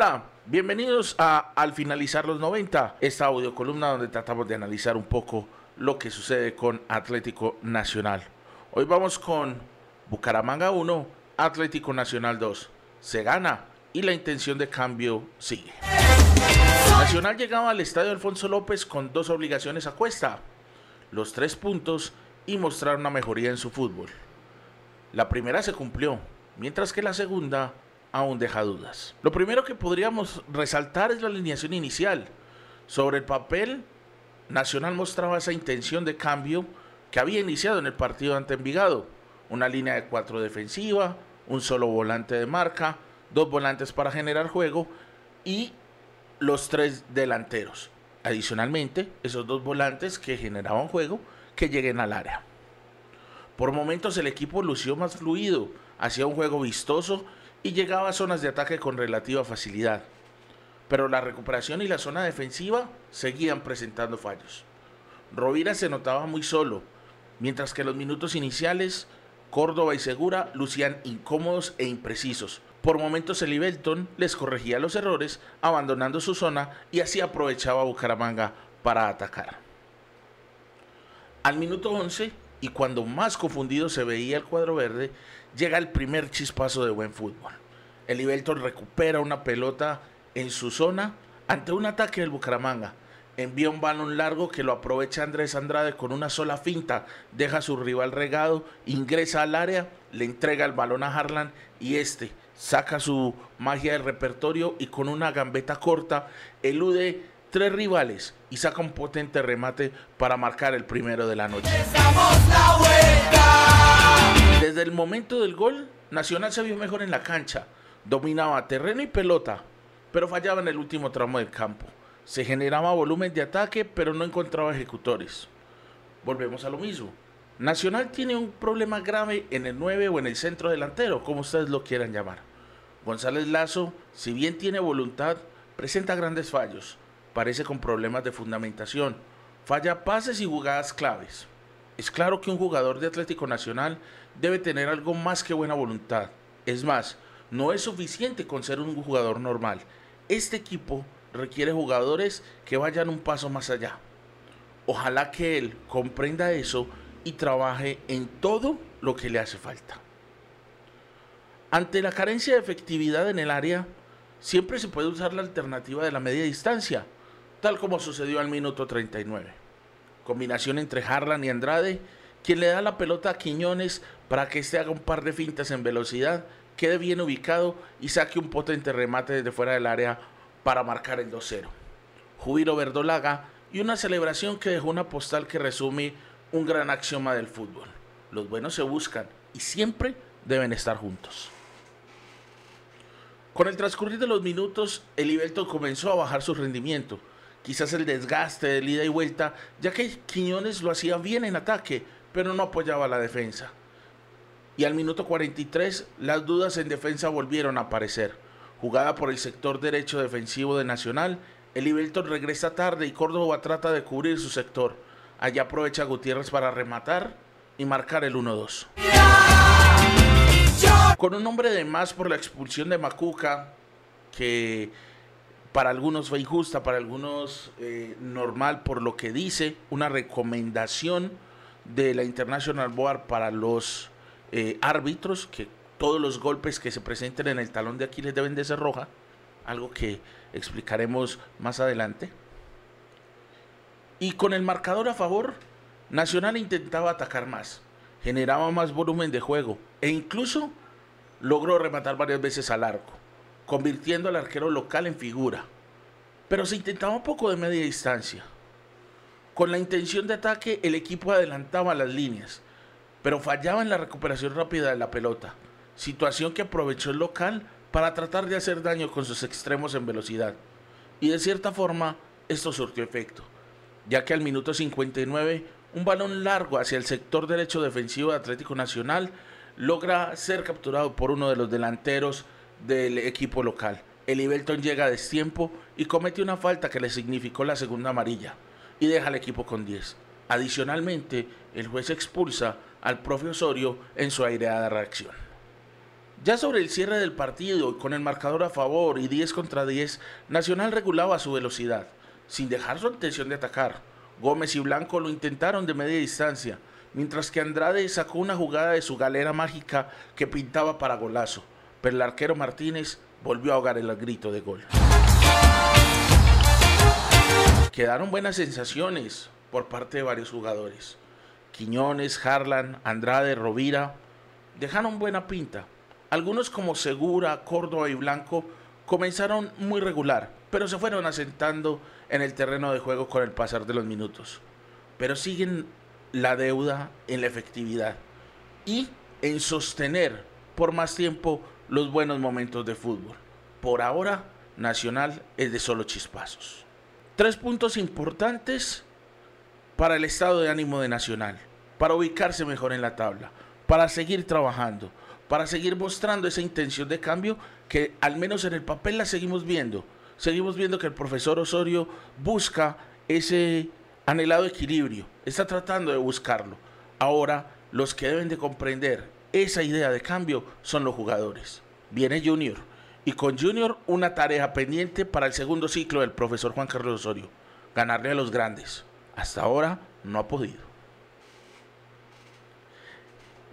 Hola, bienvenidos a Al finalizar los 90, esta audio columna donde tratamos de analizar un poco lo que sucede con Atlético Nacional. Hoy vamos con Bucaramanga 1, Atlético Nacional 2. Se gana y la intención de cambio sigue. Nacional llegaba al estadio Alfonso López con dos obligaciones a cuesta, los tres puntos y mostrar una mejoría en su fútbol. La primera se cumplió, mientras que la segunda aún deja dudas. Lo primero que podríamos resaltar es la alineación inicial. Sobre el papel, Nacional mostraba esa intención de cambio que había iniciado en el partido ante Envigado. Una línea de cuatro defensiva, un solo volante de marca, dos volantes para generar juego y los tres delanteros. Adicionalmente, esos dos volantes que generaban juego que lleguen al área. Por momentos el equipo lució más fluido, hacía un juego vistoso y llegaba a zonas de ataque con relativa facilidad. Pero la recuperación y la zona defensiva seguían presentando fallos. Rovira se notaba muy solo, mientras que los minutos iniciales Córdoba y Segura lucían incómodos e imprecisos. Por momentos el Ibelton les corregía los errores, abandonando su zona y así aprovechaba Bucaramanga para atacar. Al minuto 11, y cuando más confundido se veía el cuadro verde, llega el primer chispazo de buen fútbol. El Ibelton recupera una pelota en su zona ante un ataque del Bucaramanga. Envía un balón largo que lo aprovecha Andrés Andrade con una sola finta, deja a su rival regado, ingresa al área, le entrega el balón a Harlan y este saca su magia del repertorio y con una gambeta corta elude tres rivales y saca un potente remate para marcar el primero de la noche. Desde el momento del gol, Nacional se vio mejor en la cancha, dominaba terreno y pelota, pero fallaba en el último tramo del campo. Se generaba volumen de ataque, pero no encontraba ejecutores. Volvemos a lo mismo. Nacional tiene un problema grave en el 9 o en el centro delantero, como ustedes lo quieran llamar. González Lazo, si bien tiene voluntad, presenta grandes fallos. Parece con problemas de fundamentación. Falla pases y jugadas claves. Es claro que un jugador de Atlético Nacional debe tener algo más que buena voluntad. Es más, no es suficiente con ser un jugador normal. Este equipo requiere jugadores que vayan un paso más allá. Ojalá que él comprenda eso y trabaje en todo lo que le hace falta. Ante la carencia de efectividad en el área, siempre se puede usar la alternativa de la media distancia, tal como sucedió al minuto 39 combinación entre Harlan y Andrade, quien le da la pelota a Quiñones para que éste haga un par de fintas en velocidad, quede bien ubicado y saque un potente remate desde fuera del área para marcar el 2-0. Júbilo Verdolaga y una celebración que dejó una postal que resume un gran axioma del fútbol. Los buenos se buscan y siempre deben estar juntos. Con el transcurrir de los minutos, el Ibelto comenzó a bajar su rendimiento quizás el desgaste de ida y vuelta, ya que Quiñones lo hacía bien en ataque, pero no apoyaba la defensa. Y al minuto 43 las dudas en defensa volvieron a aparecer. Jugada por el sector derecho defensivo de Nacional, el Ibelton regresa tarde y Córdoba trata de cubrir su sector. Allá aprovecha Gutiérrez para rematar y marcar el 1-2. Con un hombre de más por la expulsión de Macuca, que para algunos fue injusta, para algunos eh, normal por lo que dice, una recomendación de la International Board para los eh, árbitros, que todos los golpes que se presenten en el talón de Aquiles deben de ser roja, algo que explicaremos más adelante. Y con el marcador a favor, Nacional intentaba atacar más, generaba más volumen de juego e incluso logró rematar varias veces al arco convirtiendo al arquero local en figura. Pero se intentaba un poco de media distancia. Con la intención de ataque, el equipo adelantaba las líneas, pero fallaba en la recuperación rápida de la pelota, situación que aprovechó el local para tratar de hacer daño con sus extremos en velocidad. Y de cierta forma, esto surtió efecto, ya que al minuto 59, un balón largo hacia el sector derecho defensivo de Atlético Nacional logra ser capturado por uno de los delanteros del equipo local. El llega a destiempo y comete una falta que le significó la segunda amarilla y deja al equipo con 10. Adicionalmente, el juez expulsa al profe Osorio en su aireada reacción. Ya sobre el cierre del partido, con el marcador a favor y 10 contra 10, Nacional regulaba su velocidad, sin dejar su intención de atacar. Gómez y Blanco lo intentaron de media distancia, mientras que Andrade sacó una jugada de su galera mágica que pintaba para golazo, pero el arquero Martínez volvió a ahogar el grito de gol. Quedaron buenas sensaciones por parte de varios jugadores. Quiñones, Harlan, Andrade, Rovira dejaron buena pinta algunos como Segura, Córdoba y Blanco comenzaron muy regular, pero se fueron asentando en el terreno de juego con el pasar de los minutos. Pero siguen la deuda en la efectividad y en sostener por más tiempo los buenos momentos de fútbol. Por ahora, Nacional es de solo chispazos. Tres puntos importantes para el estado de ánimo de Nacional, para ubicarse mejor en la tabla, para seguir trabajando, para seguir mostrando esa intención de cambio que al menos en el papel la seguimos viendo. Seguimos viendo que el profesor Osorio busca ese anhelado equilibrio, está tratando de buscarlo. Ahora los que deben de comprender esa idea de cambio son los jugadores. Viene Junior y con Junior una tarea pendiente para el segundo ciclo del profesor Juan Carlos Osorio, ganarle a los grandes. Hasta ahora no ha podido.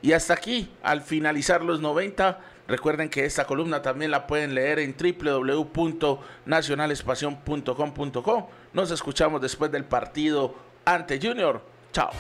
Y hasta aquí, al finalizar los 90, recuerden que esta columna también la pueden leer en www.nacionalespacion.com.co. Nos escuchamos después del partido ante Junior. Chao.